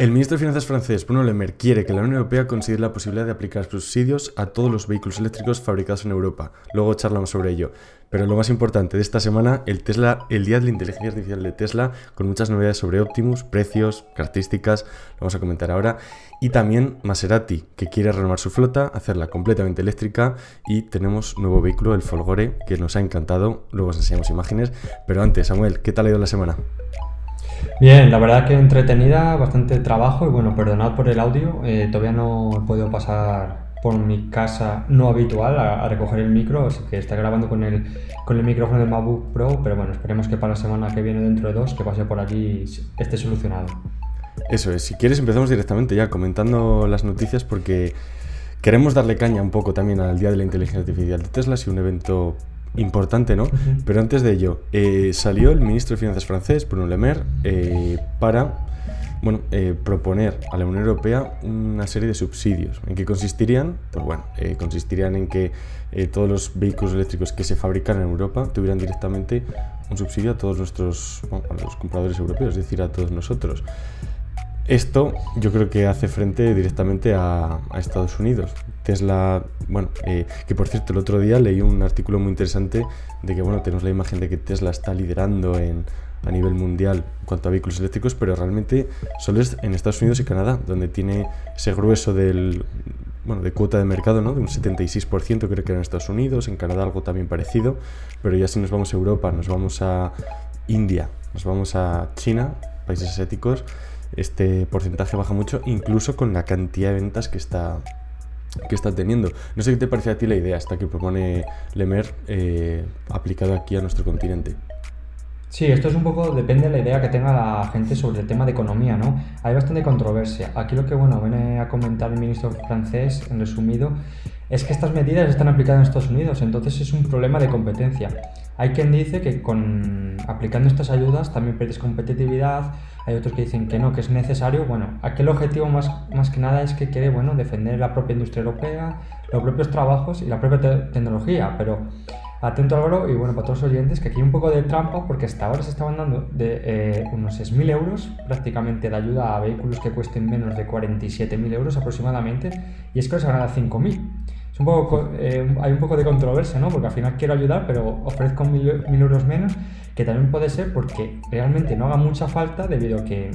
El ministro de Finanzas francés, Bruno Le Maire, quiere que la Unión Europea considere la posibilidad de aplicar subsidios a todos los vehículos eléctricos fabricados en Europa. Luego charlamos sobre ello. Pero lo más importante de esta semana, el Tesla, el día de la inteligencia artificial de Tesla, con muchas novedades sobre Optimus, precios, características, lo vamos a comentar ahora. Y también Maserati, que quiere renovar su flota, hacerla completamente eléctrica. Y tenemos nuevo vehículo, el Folgore, que nos ha encantado. Luego os enseñamos imágenes. Pero antes, Samuel, ¿qué tal ha ido la semana? Bien, la verdad que entretenida, bastante trabajo y bueno, perdonad por el audio, eh, todavía no he podido pasar por mi casa no habitual a, recoger el micro, así que está grabando con el, con el micrófono del MacBook Pro, pero bueno, esperemos que para la semana que viene, dentro de dos, que pase por allí esté solucionado. Eso es, si quieres empezamos directamente ya comentando las noticias porque queremos darle caña un poco también al Día de la Inteligencia Artificial de Tesla, si un evento importante, ¿no? Pero antes de ello, eh, salió el ministro de Finanzas francés, Bruno Le Maire, eh, para bueno, eh, proponer a la Unión Europea una serie de subsidios. ¿En qué consistirían? Pues bueno, consistirían en que todos los vehículos eléctricos que se fabrican en Europa tuvieran directamente un subsidio a todos nuestros, a los compradores europeos, es decir, a todos nosotros. Esto yo creo que hace frente directamente a, Estados Unidos. Tesla, bueno, eh, que por cierto el otro día leí un artículo muy interesante de que, bueno, tenemos la imagen de que Tesla está liderando en, a nivel mundial en cuanto a vehículos eléctricos, pero realmente solo es en Estados Unidos y Canadá, donde tiene ese grueso del, bueno, de cuota de mercado, ¿no? De un 76% creo que era en Estados Unidos, en Canadá algo también parecido, pero ya si nos vamos a Europa, nos vamos a India, nos vamos a China, países asiáticos, este porcentaje baja mucho, incluso con la cantidad de ventas que está, que está teniendo. No sé qué te parece a ti la idea hasta que propone Lemer eh, aplicado aquí a nuestro continente. Sí, esto es un poco, depende de la idea que tenga la gente sobre el tema de economía, ¿no? Hay bastante controversia. Aquí lo que, bueno, viene a comentar el ministro francés, en resumido, es que estas medidas están aplicadas en Estados Unidos, entonces es un problema de competencia. Hay quien dice que con aplicando estas ayudas también pierdes competitividad, hay otros que dicen que no, que es necesario. Bueno, aquí el objetivo más, más que nada es que quiere bueno, defender la propia industria europea, los propios trabajos y la propia tecnología, pero atento Álvaro y bueno, para todos los oyentes, que aquí hay un poco de trampa porque hasta ahora se estaban dando de eh, unos 6.000 euros prácticamente de ayuda a vehículos que cuesten menos de 47.000 euros aproximadamente y es que se van a dar 5.000 un poco, eh, hay un poco de controversia, ¿no? Porque al final quiero ayudar, pero ofrezco mil, euros menos, que también puede ser porque realmente no haga mucha falta debido a que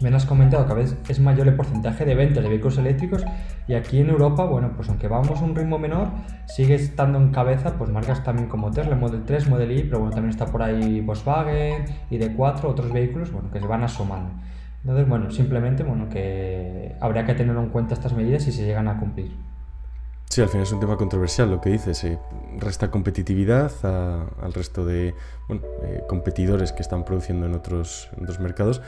me has comentado que a veces es mayor el porcentaje de ventas de vehículos eléctricos y aquí en Europa, bueno, pues aunque vamos a un ritmo menor, sigue estando en cabeza pues marcas también como Tesla, Model 3, Model Y, pero bueno, también está por ahí Volkswagen, y de 4 otros vehículos, bueno, que se van asomando. Entonces, bueno, simplemente, bueno, que habría que tener en cuenta estas medidas si se llegan a cumplir. Sí, al final es un tema controversial lo que dices. se resta competitividad al resto de eh, competidores que están produciendo en otros, mercados,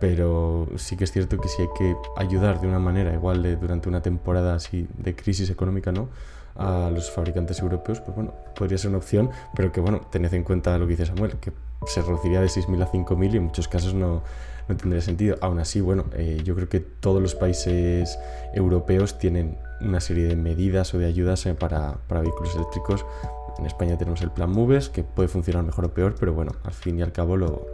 pero sí que es cierto que si hay que ayudar de una manera igual durante una temporada así de crisis económica, ¿no? a los fabricantes europeos, pues bueno, podría ser una opción, pero que bueno, tened en cuenta lo que dice Samuel, que se reduciría de 6.000 a 5.000 y en muchos casos no, no tendría sentido. Aún así, bueno, eh, yo creo que todos los países europeos tienen una serie de medidas o de ayudas eh, para, para, vehículos eléctricos. En España tenemos el plan MOVES, que puede funcionar mejor o peor, pero bueno, al fin y al cabo lo,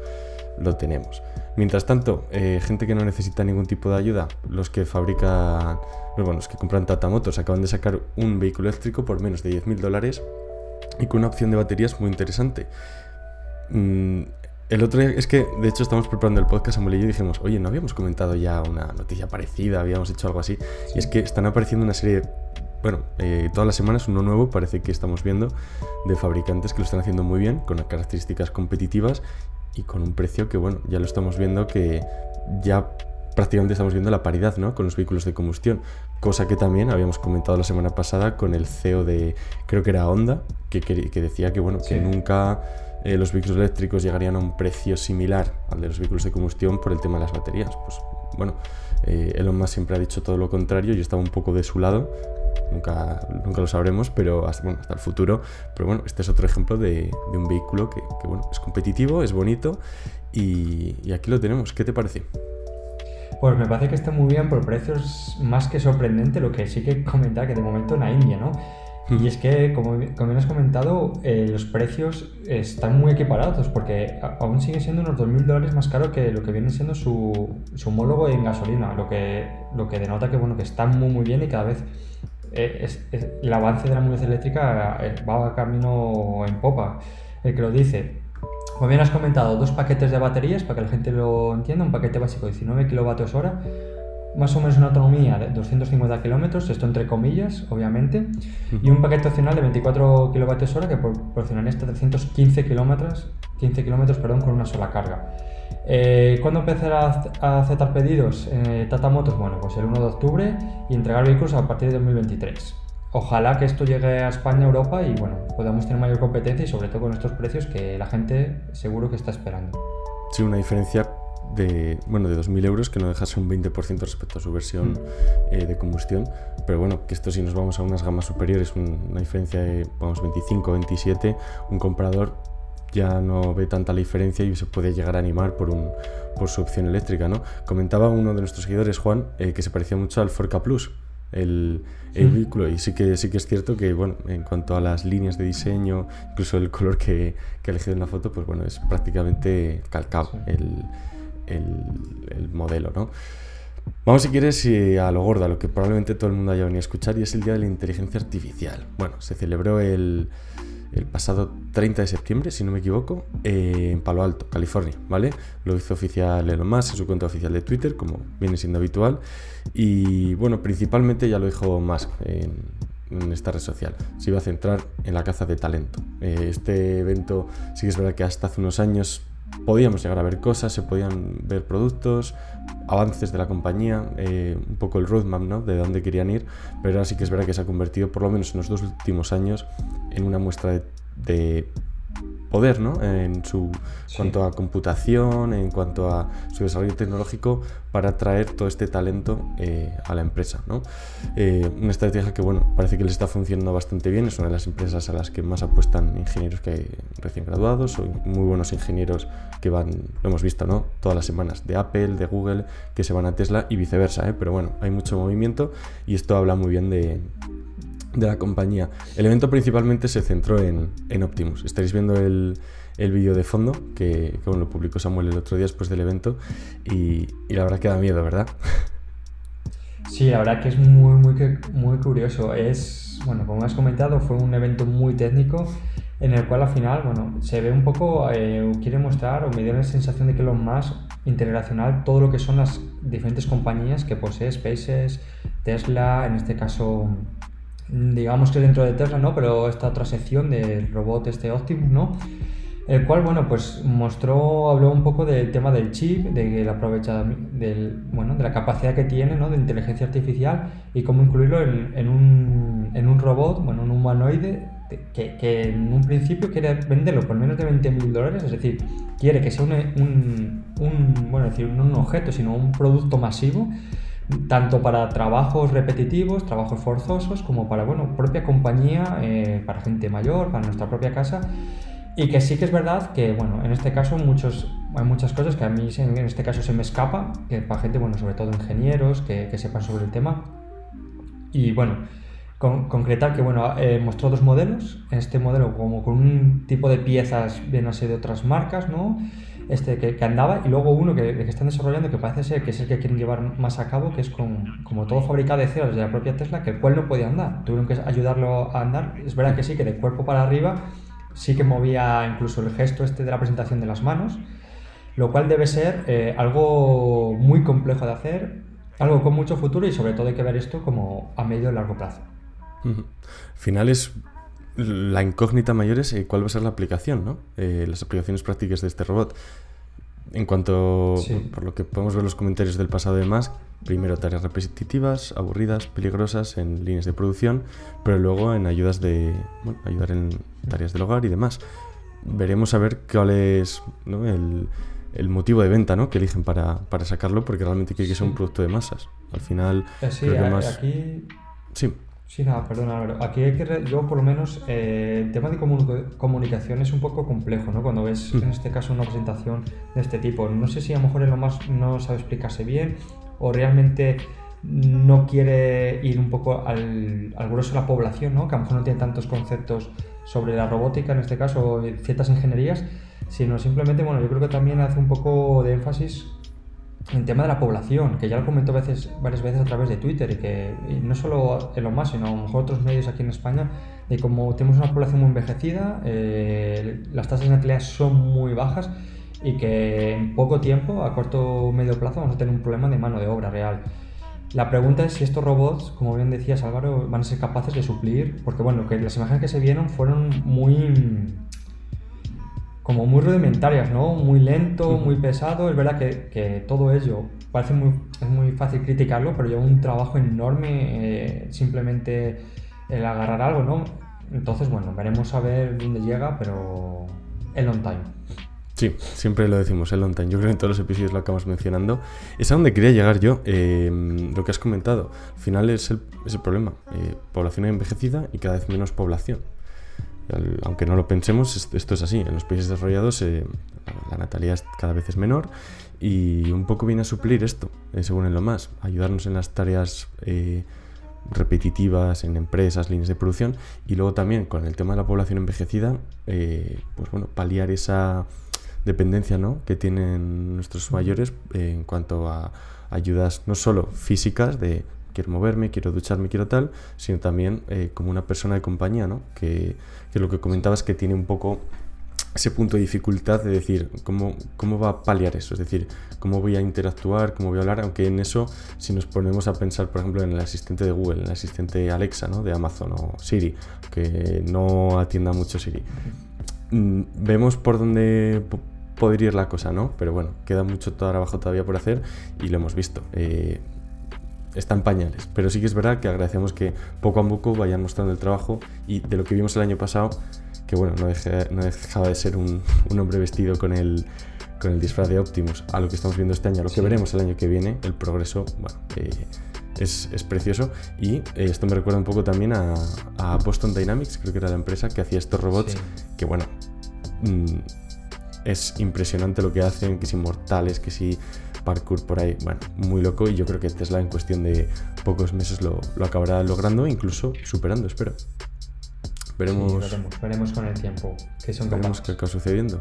lo tenemos. Mientras tanto, eh, gente que no necesita ningún tipo de ayuda, los que fabrican, bueno, los que compran Tata Motors acaban de sacar un vehículo eléctrico por menos de 10.000 dólares y con una opción de baterías muy interesante. Mm, el otro día, es que de hecho estamos preparando el podcast, Samuel y yo dijimos, oye, ¿no habíamos comentado ya una noticia parecida? Habíamos hecho algo así. Y es que están apareciendo una serie, bueno, eh, todas las semanas uno nuevo parece que estamos viendo de fabricantes que lo están haciendo muy bien, con características competitivas y con un precio que, bueno, ya lo estamos viendo que ya prácticamente estamos viendo la paridad ¿no? con los vehículos de combustión, cosa que también habíamos comentado la semana pasada con el CEO de, creo que era Honda, que, que, decía que, bueno, que nunca eh, los vehículos eléctricos llegarían a un precio similar al de los vehículos de combustión por el tema de las baterías. Pues bueno, eh, Elon Musk siempre ha dicho todo lo contrario, yo estaba un poco de su lado, nunca, nunca lo sabremos, pero hasta, bueno, hasta el futuro. Pero bueno, este es otro ejemplo de, un vehículo que, es competitivo, es bonito y, y aquí lo tenemos. ¿Qué te parece? Pues me parece que está muy bien por precios más que sorprendente, lo que sí que comentar que de momento en la India, ¿no? Y es que, como, bien has comentado, eh, los precios están muy equiparados porque aún sigue siendo unos 2.000 dólares más caro que lo que viene siendo su, homólogo en gasolina, lo que, lo que denota que, bueno, que está muy muy bien y cada vez eh, el avance de la movilidad eléctrica eh, va camino en popa. El que lo dice, como bien has comentado, dos paquetes de baterías, para que la gente lo entienda, un paquete básico de 19 kWh, más o menos una autonomía de 250 kilómetros, esto entre comillas, obviamente, y un paquete opcional de 24 kWh que proporcionaría hasta 315 kilómetros, 15 kilómetros, perdón, con una sola carga. Eh, ¿Cuándo empezará a aceptar pedidos eh, Tata Motors? Bueno, pues el 1 de octubre y entregar vehículos a partir de 2023. Ojalá que esto llegue a España, Europa y bueno, podamos tener mayor competencia y sobre todo con estos precios que la gente seguro que está esperando. Sí, una diferencia de, bueno, de 2.000 euros, que no dejase un 20% respecto a su versión mm. eh, de combustión. Pero bueno, que esto si nos vamos a unas gamas superiores, una diferencia de, vamos, 25, 27, un comprador ya no ve tanta la diferencia y se puede llegar a animar por, un, por su opción eléctrica, ¿no? Comentaba uno de nuestros seguidores, Juan, eh, que se parecía mucho al Forca Plus, el, el vehículo y sí que sí que es cierto que bueno en cuanto a las líneas de diseño incluso el color que, que he elegido en la foto pues bueno es prácticamente calcado el, el, modelo, ¿no? Vamos, si quieres, a lo gordo, a lo que probablemente todo el mundo haya venido a escuchar, y es el Día de la Inteligencia Artificial. Bueno, se celebró el, pasado 30 de septiembre, si no me equivoco, eh, en Palo Alto, California, ¿vale? Lo hizo oficial Elon Musk en su cuenta oficial de Twitter, como viene siendo habitual. Y bueno, principalmente ya lo dijo Musk en, esta red social. Se iba a centrar en la caza de talento. Eh, este evento sí que es verdad que hasta hace unos años podíamos llegar a ver cosas, se podían ver productos, avances de la compañía, eh, un poco el roadmap ¿no? de dónde querían ir, pero ahora sí que es verdad que se ha convertido, por lo menos en los dos últimos años, en una muestra de poder ¿no? en su cuanto a computación, en cuanto a su desarrollo tecnológico para atraer todo este talento eh, a la empresa. ¿no? Eh, una estrategia que bueno, parece que les está funcionando bastante bien, es una de las empresas a las que más apuestan ingenieros que hay recién graduados o muy buenos ingenieros que van, lo hemos visto ¿no? todas las semanas, de Apple, de Google, que se van a Tesla y viceversa, ¿eh? pero bueno, hay mucho movimiento y esto habla muy bien de, de la compañía. El evento principalmente se centró en, en Optimus. Estaréis viendo el, el vídeo de fondo que, que lo publicó Samuel el otro día después del evento y, y, la verdad que da miedo, ¿verdad? Sí, la verdad que es muy, muy, muy curioso. Es, bueno, como has comentado, fue un evento muy técnico en el cual al final, bueno, se ve un poco, eh, quiere mostrar o me dio la sensación de que lo más integracional todo lo que son las diferentes compañías que posee SpaceX, Tesla, en este caso digamos que dentro de Tesla, ¿no? Pero esta otra sección del robot este Optimus, ¿no? El cual, bueno, pues mostró, habló un poco del tema del chip, de la aprovecha del, bueno, de la capacidad que tiene, ¿no? De inteligencia artificial y cómo incluirlo en, en, un, en un robot, bueno, un humanoide que, que, en un principio quiere venderlo por menos de 20 mil dólares, es decir, quiere que sea un, un, un bueno, decir, no un objeto, sino un producto masivo tanto para trabajos repetitivos, trabajos forzosos, como para, bueno, propia compañía, eh, para gente mayor, para nuestra propia casa. Y que sí que es verdad que, bueno, en este caso muchos, hay muchas cosas que a mí en este caso se me escapa, que para gente, bueno, sobre todo ingenieros, que, sepan sobre el tema. Y bueno, concretar que, bueno, mostró dos modelos. Este modelo como con un tipo de piezas bien así de otras marcas, ¿no? Este, que, andaba y luego uno que, que, están desarrollando que parece ser que es el que quieren llevar más a cabo, que es con, como todo fabricado de cero desde la propia Tesla, que el cual no podía andar. Tuvieron que ayudarlo a andar. Es verdad que sí, que de cuerpo para arriba sí que movía incluso el gesto este de la presentación de las manos, lo cual debe ser eh, algo muy complejo de hacer, algo con mucho futuro y sobre todo hay que ver esto como a medio y largo plazo. Finales la incógnita mayor es eh, cuál va a ser la aplicación, ¿no? Eh, las aplicaciones prácticas de este robot. En cuanto, por lo que podemos ver los comentarios del pasado de más, primero tareas repetitivas, aburridas, peligrosas en líneas de producción, pero luego en ayudas de, bueno, ayudar en tareas del hogar y demás. Veremos a ver cuál es el, el, motivo de venta ¿no? que eligen para, para sacarlo, porque realmente quiere que sea un producto de masas. Al final, eh, sí, aquí... Sí. Sí, nada, perdona, aquí hay que, yo por lo menos, eh, el tema de comunicación es un poco complejo, ¿no? Cuando ves, en este caso, una presentación de este tipo. No sé si a lo mejor lo más no sabe explicarse bien o realmente no quiere ir un poco al, al grueso de la población, ¿no? que a lo mejor no tiene tantos conceptos sobre la robótica, en este caso, ciertas ingenierías, sino simplemente, bueno, yo creo que también hace un poco de énfasis en tema de la población, que ya lo comentó veces, varias veces a través de Twitter, y que no solo en lo más, sino a lo mejor otros medios aquí en España, de cómo tenemos una población muy envejecida, eh, las tasas de natalidad son muy bajas y que en poco tiempo, a corto o medio plazo, vamos a tener un problema de mano de obra real. La pregunta es si estos robots, como bien decías Álvaro, van a ser capaces de suplir, porque bueno, que las imágenes que se vieron fueron muy como muy rudimentarias, ¿no? Muy lento, muy pesado. Es verdad que, que todo ello parece muy, es muy fácil criticarlo, pero lleva un trabajo enorme eh, simplemente el agarrar algo, ¿no? Entonces, bueno, veremos a ver dónde llega, pero el on time. Sí, siempre lo decimos, el on time. Yo creo que en todos los episodios lo acabamos mencionando. Es a donde quería llegar yo, eh, lo que has comentado. Al final es el, es el problema. Eh, población envejecida y cada vez menos población. Aunque no lo pensemos, esto es así. En los países desarrollados eh, la natalidad cada vez es menor y un poco viene a suplir esto, según en lo más. Ayudarnos en las tareas repetitivas en empresas, líneas de producción y luego también con el tema de la población envejecida, pues bueno, paliar esa dependencia ¿no? que tienen nuestros mayores eh, en cuanto a ayudas no solo físicas de quiero moverme, quiero ducharme, quiero tal, sino también eh, como una persona de compañía, ¿no? que, que, lo que comentabas que tiene un poco ese punto de dificultad de decir cómo, cómo va a paliar eso, es decir, cómo voy a interactuar, cómo voy a hablar, aunque en eso, si nos ponemos a pensar, por ejemplo, en el asistente de Google, en el asistente Alexa, ¿no? de Amazon o Siri, que no atienda mucho Siri, mm, vemos por dónde podría ir la cosa, ¿no? Pero bueno, queda mucho trabajo todavía por hacer y lo hemos visto. Eh, está en pañales, pero sí que es verdad que agradecemos que poco a poco vayan mostrando el trabajo y de lo que vimos el año pasado, que bueno, no, dejaba de ser un, hombre vestido con el, con el disfraz de Optimus, a lo que estamos viendo este año, a lo que veremos el año que viene, el progreso, bueno, eh, es, precioso. Y eh, esto me recuerda un poco también a, Boston Dynamics, creo que era la empresa que hacía estos robots, que bueno... Mm, es impresionante lo que hacen, que si mortales, que si parkour por ahí, bueno, muy loco y yo creo que Tesla en cuestión de pocos meses lo, acabará logrando, incluso superando, espero. Veremos, veremos, con el tiempo qué son veremos qué acaba sucediendo.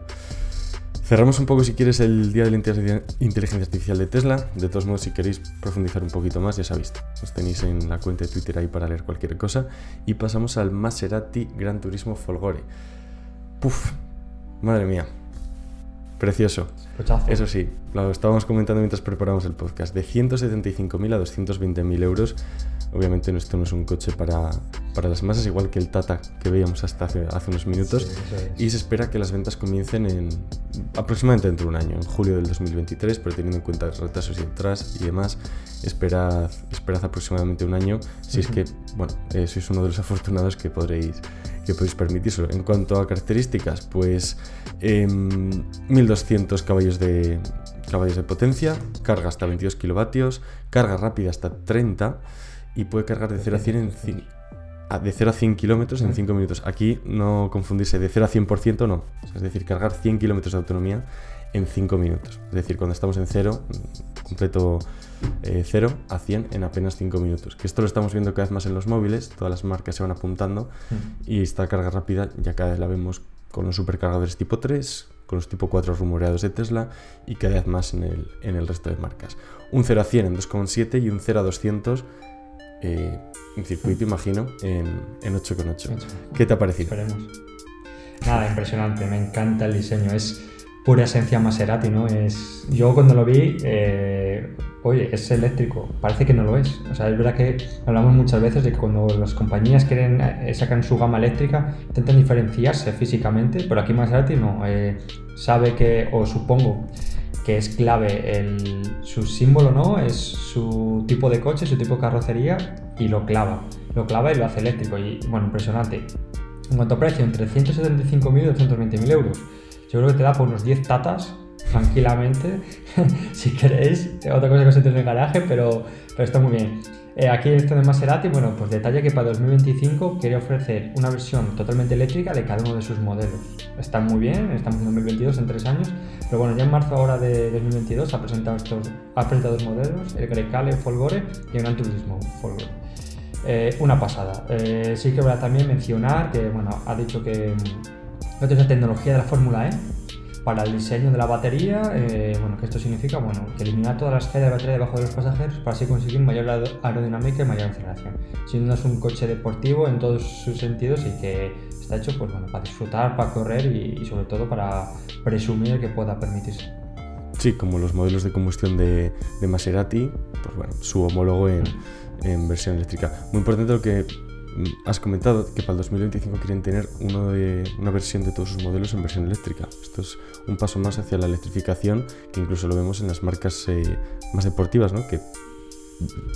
Cerramos un poco, si quieres, el día de la inteligencia artificial de Tesla. De todos modos, si queréis profundizar un poquito más, ya sabéis, os tenéis en la cuenta de Twitter ahí para leer cualquier cosa. Y pasamos al Maserati Gran Turismo Folgore. Puf, madre mía, Precioso. Eso sí, lo estábamos comentando mientras preparamos el podcast. De 175.000 a 220.000 euros. Obviamente esto no es un coche para, para, las masas, igual que el Tata que veíamos hasta hace, hace unos minutos. y se espera que las ventas comiencen en aproximadamente dentro de un año, en julio del 2023, pero teniendo en cuenta retrasos y atrás y demás, esperad, esperad aproximadamente un año. Si es que, bueno, eh, sois uno de los afortunados que podréis que podéis permitírselo. En cuanto a características, pues 1200 em, caballos de, caballos de potencia, carga hasta 22 kilovatios, carga rápida hasta 30 y puede cargar de 0 a 100 en de 0 a 100 kilómetros en 5 minutos. Aquí no confundirse de 0 a 100% no. Es decir, cargar 100 kilómetros de autonomía en 5 minutos. Es decir, cuando estamos en cero, completo 0 eh, a 100 en apenas 5 minutos. Que esto lo estamos viendo cada vez más en los móviles, todas las marcas se van apuntando y esta carga rápida ya cada vez la vemos con los supercargadores tipo 3, con los tipo 4 rumoreados de Tesla y cada vez más en el, en el resto de marcas. Un 0 a 100 en 2,7 y un 0 a 200 eh, en circuito, imagino, en, en 8,8. ¿Qué te ha parecido? Nada, impresionante, me encanta el diseño. Es pura esencia Maserati, ¿no? Es, yo cuando lo vi, eh, oye, es eléctrico, parece que no lo es. O sea, es verdad que hablamos muchas veces de que cuando las compañías quieren eh, sacar su gama eléctrica, intentan diferenciarse físicamente, pero aquí Maserati no. Eh, sabe que, o supongo, que es clave el, su símbolo, ¿no? Es su tipo de coche, su tipo de carrocería y lo clava. Lo clava y lo hace eléctrico y, bueno, impresionante. En cuanto a precio, entre 175.000 y 220.000 euros. Yo creo que te da por unos 10 tatas tranquilamente, si queréis. Otra cosa que os entre en el garaje, pero, pero está muy bien. Eh, aquí esto de Maserati, bueno, pues detalle que para 2025 quiere ofrecer una versión totalmente eléctrica de cada uno de sus modelos. Está muy bien, estamos en 2022, en tres años, pero bueno, ya en marzo ahora de 2022 ha presentado, estos, ha presentado dos modelos, el Grecale Folgore y el Gran Turismo Folgore. Eh, una pasada. Eh, sí que voy a también mencionar que, bueno, ha dicho que mm, la tecnología de la Fórmula E para el diseño de la batería, eh, bueno, que esto significa, bueno, que eliminar todas las caídas de batería debajo de los pasajeros para así conseguir mayor aerodinámica y mayor aceleración. Si no es un coche deportivo en todos sus sentidos y que está hecho, pues bueno, para disfrutar, para correr y, sobre todo para presumir que pueda permitirse. Sí, como los modelos de combustión de, de Maserati, pues bueno, su homólogo en, en versión eléctrica. Muy importante lo que has comentado que para el 2025 quieren tener uno de, una versión de todos sus modelos en versión eléctrica. Esto es un paso más hacia la electrificación, que incluso lo vemos en las marcas eh, más deportivas, ¿no? que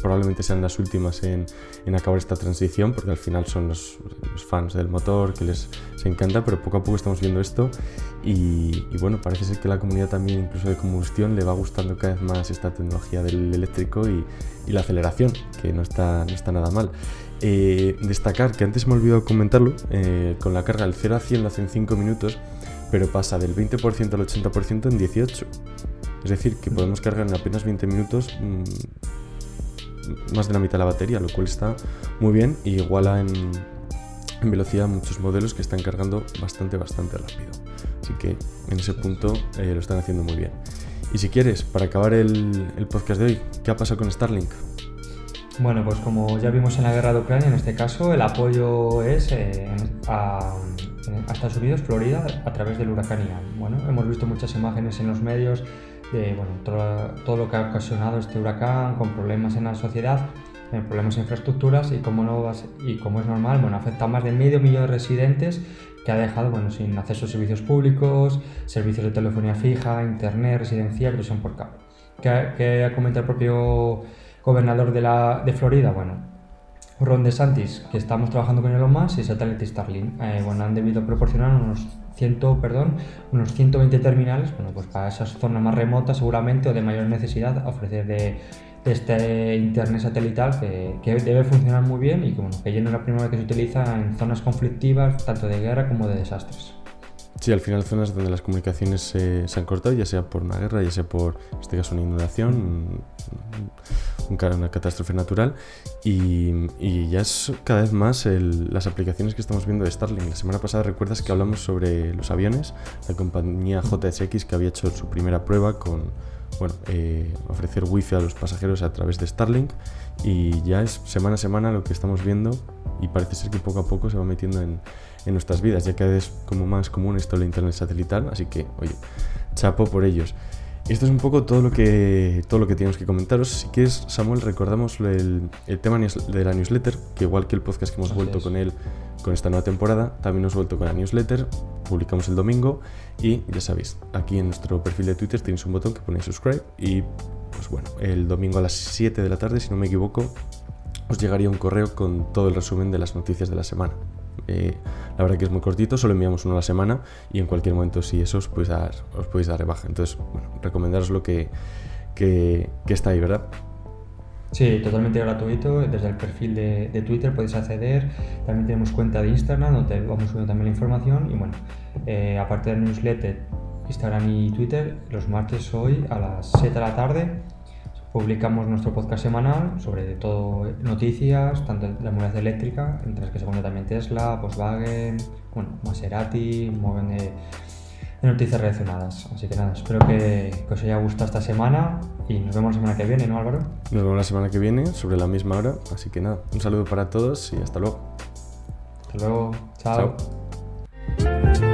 probablemente sean las últimas en, en, acabar esta transición, porque al final son los, los, fans del motor que les se encanta, pero poco a poco estamos viendo esto y, y, bueno, parece ser que la comunidad también, incluso de combustión, le va gustando cada vez más esta tecnología del eléctrico y, y la aceleración, que no está, no está nada mal. Eh, destacar que antes me he olvidado comentarlo, eh, con la carga del 0 a 100 lo hace en 5 minutos, pero pasa del 20% al 80% en 18. Es decir, que podemos cargar en apenas 20 minutos mmm, más de la mitad de la batería, lo cual está muy bien y iguala en, en velocidad muchos modelos que están cargando bastante, bastante rápido. Así que en ese punto eh, lo están haciendo muy bien. Y si quieres, para acabar el, el podcast de hoy, ¿qué ha pasado con Starlink? Bueno, pues como ya vimos en la guerra de Ucrania, en este caso el apoyo es eh, a, a, Estados Unidos, Florida, a través del huracán Ian. Bueno, hemos visto muchas imágenes en los medios de bueno, todo, lo que ha ocasionado este huracán, con problemas en la sociedad, eh, problemas en infraestructuras y como, no y como es normal, bueno, afecta a más de medio millón de residentes que ha dejado bueno, sin acceso a servicios públicos, servicios de telefonía fija, internet, residencial, presión por cable. ¿Qué, qué ha comentado el propio gobernador de, la, de Florida, bueno, Ron DeSantis, que estamos trabajando con Elon Musk y Satellite Starlink. Eh, bueno, han debido proporcionar unos 100, perdón, unos 120 terminales, bueno, pues para esas zonas más remotas seguramente o de mayor necesidad a ofrecer de, este internet satelital que, que, debe funcionar muy bien y que, bueno, que ya no es la primera vez que se utiliza en zonas conflictivas, tanto de guerra como de desastres. Sí, al final zonas donde las comunicaciones se, se, han cortado, ya sea por una guerra, ya sea por, en este caso, una inundación, un, un, una catástrofe natural, y, y, ya es cada vez más el, las aplicaciones que estamos viendo de Starlink. La semana pasada recuerdas que hablamos sobre los aviones, la compañía JSX que había hecho su primera prueba con bueno, eh, ofrecer wifi a los pasajeros a través de Starlink, y ya es semana a semana lo que estamos viendo, y parece ser que poco a poco se va metiendo en en nuestras vidas, ya que es como más común esto de internet satelital, así que, oye, chapo por ellos. Esto es un poco todo lo que todo lo que tenemos que comentaros. Si quieres, Samuel, recordamos el, el tema de la newsletter, que igual que el podcast que hemos vuelto con él con esta nueva temporada, también hemos vuelto con la newsletter, publicamos el domingo y ya sabéis, aquí en nuestro perfil de Twitter tenéis un botón que pone subscribe y pues bueno, el domingo a las 7 de la tarde, si no me equivoco, os llegaría un correo con todo el resumen de las noticias de la semana. Eh, la verdad que es muy cortito, solo enviamos uno a la semana y en cualquier momento si eso os podéis dar, os podéis dar rebaja. Entonces, bueno, recomendaros lo que, que, que está ahí, ¿verdad? Sí, totalmente gratuito. Desde el perfil de, de, Twitter podéis acceder. También tenemos cuenta de Instagram donde vamos subiendo también la información. Y bueno, eh, aparte del newsletter, Instagram y Twitter, los martes hoy a las 7 de la tarde publicamos nuestro podcast semanal sobre todo noticias, tanto de la movilidad eléctrica, entre las que se cuenta también Tesla, Volkswagen, bueno, Maserati, montón de, de, noticias relacionadas. Así que nada, espero que, que, os haya gustado esta semana y nos vemos la semana que viene, ¿no Álvaro? Nos vemos la semana que viene sobre la misma hora, así que nada, un saludo para todos y hasta luego. Hasta luego, chao. chao.